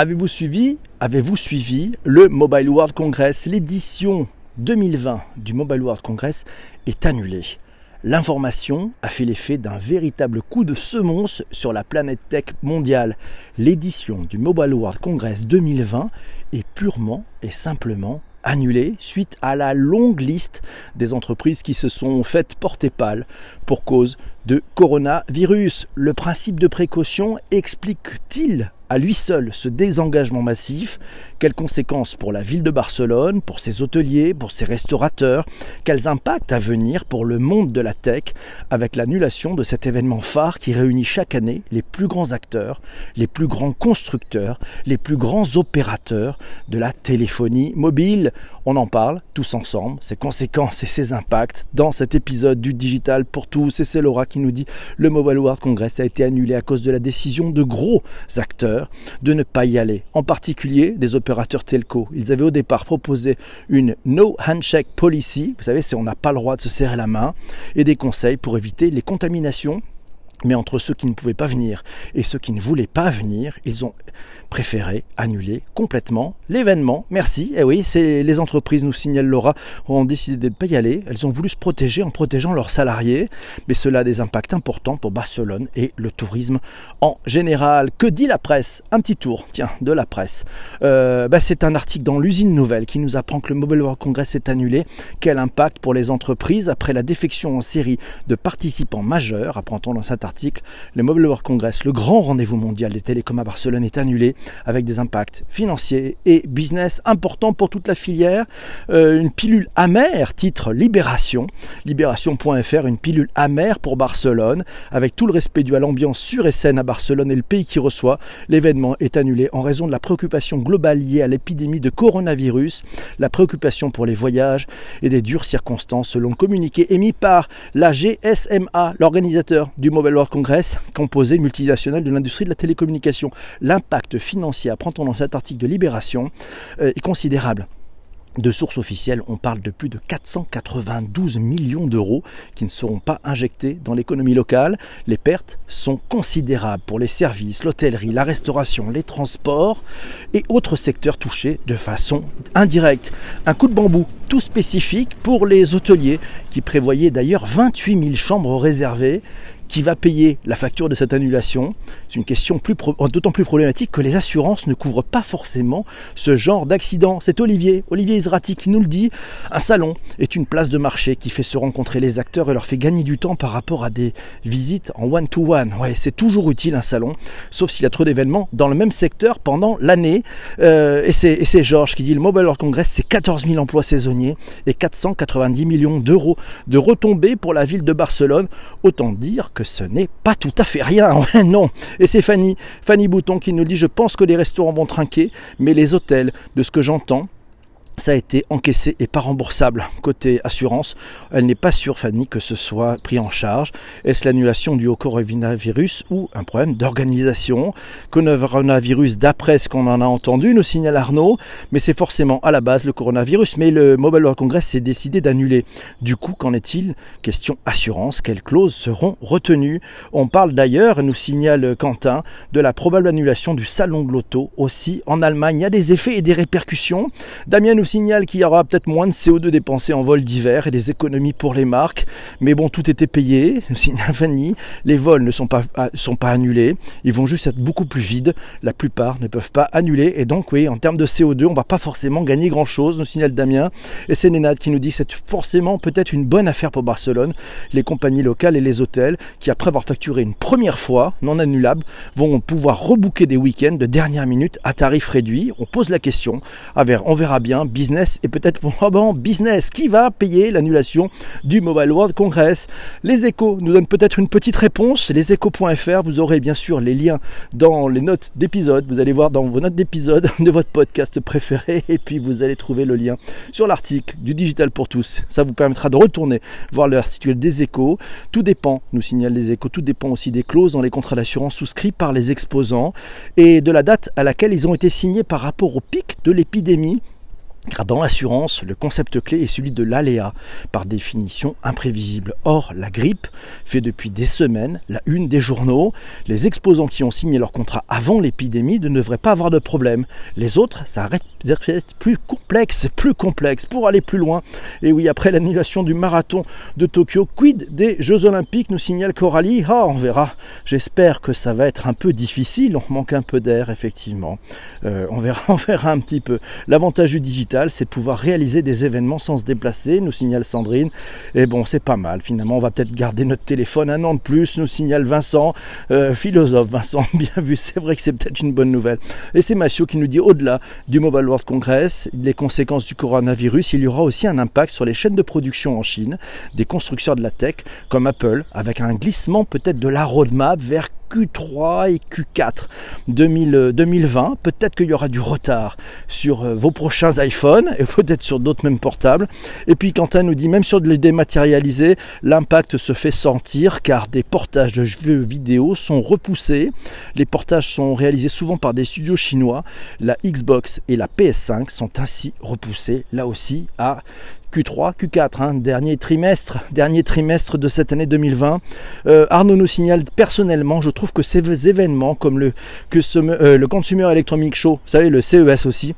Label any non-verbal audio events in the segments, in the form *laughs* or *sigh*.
Avez-vous suivi, avez-vous suivi le Mobile World Congress? L'édition 2020 du Mobile World Congress est annulée. L'information a fait l'effet d'un véritable coup de semonce sur la planète tech mondiale. L'édition du Mobile World Congress 2020 est purement et simplement annulée suite à la longue liste des entreprises qui se sont faites porter pâle pour cause de coronavirus. Le principe de précaution explique-t-il à lui seul ce désengagement massif? Quelles conséquences pour la ville de Barcelone, pour ses hôteliers, pour ses restaurateurs? Quels impacts à venir pour le monde de la tech avec l'annulation de cet événement phare qui réunit chaque année les plus grands acteurs, les plus grands constructeurs, les plus grands opérateurs de la téléphonie mobile? On en parle tous ensemble, ses conséquences et ses impacts dans cet épisode du Digital pour tous. Et c'est Laura qui nous dit le Mobile World Congress a été annulé à cause de la décision de gros acteurs de ne pas y aller, en particulier des opérateurs telco. Ils avaient au départ proposé une no handshake policy, vous savez, c'est on n'a pas le droit de se serrer la main, et des conseils pour éviter les contaminations. Mais entre ceux qui ne pouvaient pas venir et ceux qui ne voulaient pas venir, ils ont préféré annuler complètement l'événement. Merci. Eh oui, les entreprises, nous signale Laura, ont décidé de ne pas y aller. Elles ont voulu se protéger en protégeant leurs salariés. Mais cela a des impacts importants pour Barcelone et le tourisme en général. Que dit la presse? Un petit tour, tiens, de la presse. Euh, bah, c'est un article dans l'usine nouvelle qui nous apprend que le Mobile World Congress est annulé. Quel impact pour les entreprises après la défection en série de participants majeurs Apprend-on dans cet article. Le Mobile World Congress, le grand rendez-vous mondial des télécoms à Barcelone, est annulé avec des impacts financiers et business importants pour toute la filière. Euh, une pilule amère, titre Libération, libération.fr, une pilule amère pour Barcelone, avec tout le respect dû à l'ambiance sûre et saine à Barcelone et le pays qui reçoit. L'événement est annulé en raison de la préoccupation globale liée à l'épidémie de coronavirus, la préoccupation pour les voyages et des dures circonstances selon le communiqué émis par la GSMA, l'organisateur du Mobile World Congress, composé multinational de l'industrie de la télécommunication. L'impact financier, apprend-on dans cet article de Libération, euh, est considérable de sources officielles, on parle de plus de 492 millions d'euros qui ne seront pas injectés dans l'économie locale. Les pertes sont considérables pour les services, l'hôtellerie, la restauration, les transports et autres secteurs touchés de façon indirecte. Un coup de bambou tout spécifique pour les hôteliers qui prévoyaient d'ailleurs 28 000 chambres réservées qui va payer la facture de cette annulation C'est une question d'autant plus problématique que les assurances ne couvrent pas forcément ce genre d'accident. C'est Olivier, Olivier Israti qui nous le dit. Un salon est une place de marché qui fait se rencontrer les acteurs et leur fait gagner du temps par rapport à des visites en one-to-one. Ouais, c'est toujours utile un salon, sauf s'il y a trop d'événements dans le même secteur pendant l'année. Euh, et c'est Georges qui dit le Mobile World Congress, c'est 14 000 emplois saisonniers et 490 millions d'euros de retombées pour la ville de Barcelone. Autant dire que ce n'est pas tout à fait rien. *laughs* non. Et c'est Fanny, Fanny Bouton qui nous dit Je pense que les restaurants vont trinquer, mais les hôtels, de ce que j'entends, ça a été encaissé et pas remboursable côté assurance. Elle n'est pas sûre, Fanny, que ce soit pris en charge. Est-ce l'annulation du coronavirus ou un problème d'organisation? Coronavirus, d'après ce qu'on en a entendu, nous signale Arnaud, mais c'est forcément à la base le coronavirus. Mais le Mobile World Congress s'est décidé d'annuler. Du coup, qu'en est-il? Question assurance, quelles clauses seront retenues? On parle d'ailleurs, nous signale Quentin, de la probable annulation du salon de l'auto aussi en Allemagne. Il y a des effets et des répercussions. Damien nous signale qu'il y aura peut-être moins de CO2 dépensé en vol d'hiver et des économies pour les marques. Mais bon, tout était payé, signale Fanny. Les vols ne sont pas, ah, sont pas annulés. Ils vont juste être beaucoup plus vides. La plupart ne peuvent pas annuler. Et donc, oui, en termes de CO2, on va pas forcément gagner grand-chose, nous signale Damien. Et c'est Nénad qui nous dit que c'est forcément peut-être une bonne affaire pour Barcelone. Les compagnies locales et les hôtels qui, après avoir facturé une première fois, non annulable, vont pouvoir rebooker des week-ends de dernière minute à tarif réduit. On pose la question. On verra bien business et peut-être probablement business. Qui va payer l'annulation du Mobile World Congress? Les échos nous donnent peut-être une petite réponse. Leséchos.fr, vous aurez bien sûr les liens dans les notes d'épisode. Vous allez voir dans vos notes d'épisode *laughs* de votre podcast préféré et puis vous allez trouver le lien sur l'article du Digital pour tous. Ça vous permettra de retourner voir l'article des échos. Tout dépend, nous signale les échos, tout dépend aussi des clauses dans les contrats d'assurance souscrits par les exposants et de la date à laquelle ils ont été signés par rapport au pic de l'épidémie Car dans l'assurance, le concept clé est celui de l'aléa, par définition imprévisible. Or, la grippe fait depuis des semaines la une des journaux. Les exposants qui ont signé leur contrat avant l'épidémie ne devraient pas avoir de problème. Les autres, ça d'être plus complexe, plus complexe. Pour aller plus loin, et oui, après l'annulation du marathon de Tokyo, quid des Jeux Olympiques, nous signale Coralie. Ah, on verra. J'espère que ça va être un peu difficile. On manque un peu d'air, effectivement. Euh, on, verra, *laughs* on verra un petit peu. L'avantage du digital, c'est de pouvoir réaliser des événements sans se déplacer, nous signale Sandrine. Et bon, c'est pas mal. Finalement, on va peut-être garder notre téléphone un an de plus, nous signale Vincent, euh, philosophe. Vincent, *laughs* bien vu, c'est vrai que c'est peut-être une bonne nouvelle. Et c'est Massio qui nous dit au-delà du Mobile World Congress, les conséquences du coronavirus, il y aura aussi un impact sur les chaînes de production en Chine, des constructeurs de la tech comme Apple, avec un glissement peut-être de la roadmap vers Q3 et Q4 2020. Peut-être qu'il y aura du retard sur euh, vos prochains iPhones et *laughs* peut-être sur d'autres mêmes portables. Et puis Quentin nous dit même sur les dématérialisés, l'impact se fait sentir car des portages de jeux vidéo sont repoussés. Les portages sont réalisés souvent par des studios chinois. La Xbox et la PS5 sont ainsi repoussés là aussi à Q3, Q4, hein, dernier trimestre, dernier trimestre de cette année 2020. Euh, Arnaud nous signale personnellement, je trouve que ces événements comme le, que euh, le Consumer Electronic Show, vous savez, le CES aussi,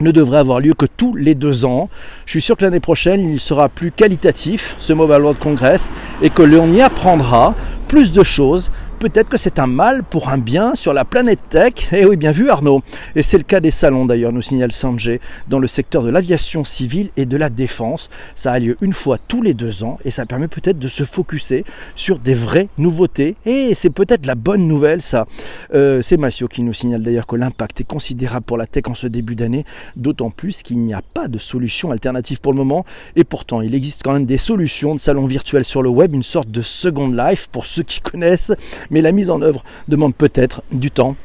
ne devrait avoir lieu que tous les deux ans. Je suis sûr que l'année prochaine, il sera plus qualitatif, ce Mobile World Congress, et que l'on y apprendra plus de choses peut-être que c'est un mal pour un bien sur la planète tech. Eh oui, bien vu Arnaud. Et c'est le cas des salons d'ailleurs, nous signale Sanjay, dans le secteur de l'aviation civile et de la défense. Ça a lieu une fois tous les deux ans et ça permet peut-être de se focuser sur des vraies nouveautés. Et c'est peut-être la bonne nouvelle ça. Euh, c'est Massio qui nous signale d'ailleurs que l'impact est considérable pour la tech en ce début d'année, d'autant plus qu'il n'y a pas de solution alternative pour le moment. Et pourtant, il existe quand même des solutions de salons virtuels sur le web, une sorte de Second Life pour ceux qui connaissent mais la mise en œuvre demande peut-être du temps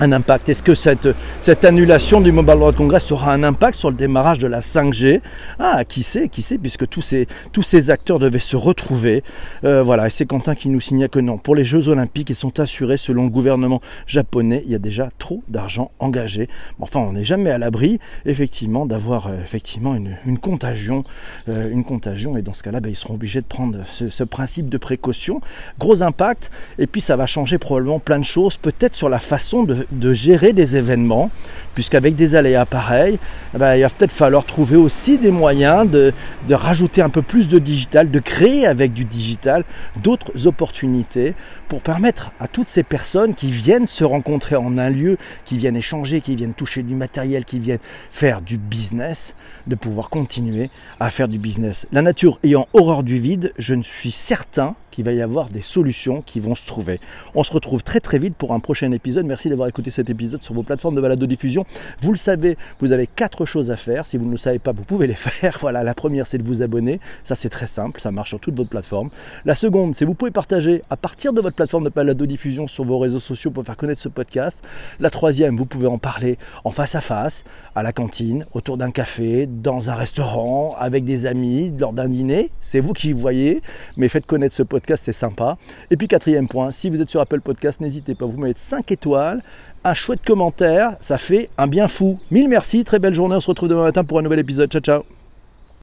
un impact? Est-ce que cette, cette annulation du Mobile World Congress aura un impact sur le démarrage de la 5G Ah, qui sait, qui sait, puisque tous ces, tous ces acteurs devaient se retrouver. Euh, voilà, et c'est Quentin qui nous signale que non. Pour les Jeux Olympiques, ils sont assurés selon le gouvernement japonais. Il y a déjà trop d'argent engagé. Enfin, on n'est jamais à l'abri, effectivement, d'avoir euh, effectivement une, une contagion, euh, une contagion. Et dans ce cas-là, ben, ils seront obligés de prendre ce, ce principe de précaution. Gros impact. Et puis, ça va changer probablement plein de choses, peut-être sur la façon de de, gérer des événements, puisqu'avec des aléas pareils, eh ben, il va peut-être falloir trouver aussi des moyens de, de, rajouter un peu plus de digital, de créer avec du digital d'autres opportunités pour permettre à toutes ces personnes qui viennent se rencontrer en un lieu, qui viennent échanger, qui viennent toucher du matériel, qui viennent faire du business, de pouvoir continuer à faire du business. La nature ayant horreur du vide, je ne suis certain qu'il va y avoir des solutions qui vont se trouver. On se retrouve très très vite pour un prochain épisode. Merci d'avoir écouté cet épisode sur vos plateformes de balado diffusion. Vous le savez, vous avez quatre choses à faire. Si vous ne le savez pas, vous pouvez les *laughs* faire. Voilà, la première c'est de vous abonner. Ça c'est très simple, ça marche sur toutes vos plateformes. La seconde, c'est vous pouvez partager à partir de votre plateforme de balado diffusion sur vos réseaux sociaux pour faire connaître ce podcast. La troisième, vous pouvez en parler en face à face, à la cantine, autour d'un café, dans un restaurant, avec des amis, lors d'un dîner. C'est vous qui voyez, mais faites connaître ce podcast c'est sympa. Et puis quatrième point, si vous êtes sur Apple Podcast, n'hésitez pas, vous mettre 5 étoiles, un chouette commentaire, ça fait un bien fou. Mille merci, très belle journée, on se retrouve demain matin pour un nouvel épisode. Ciao ciao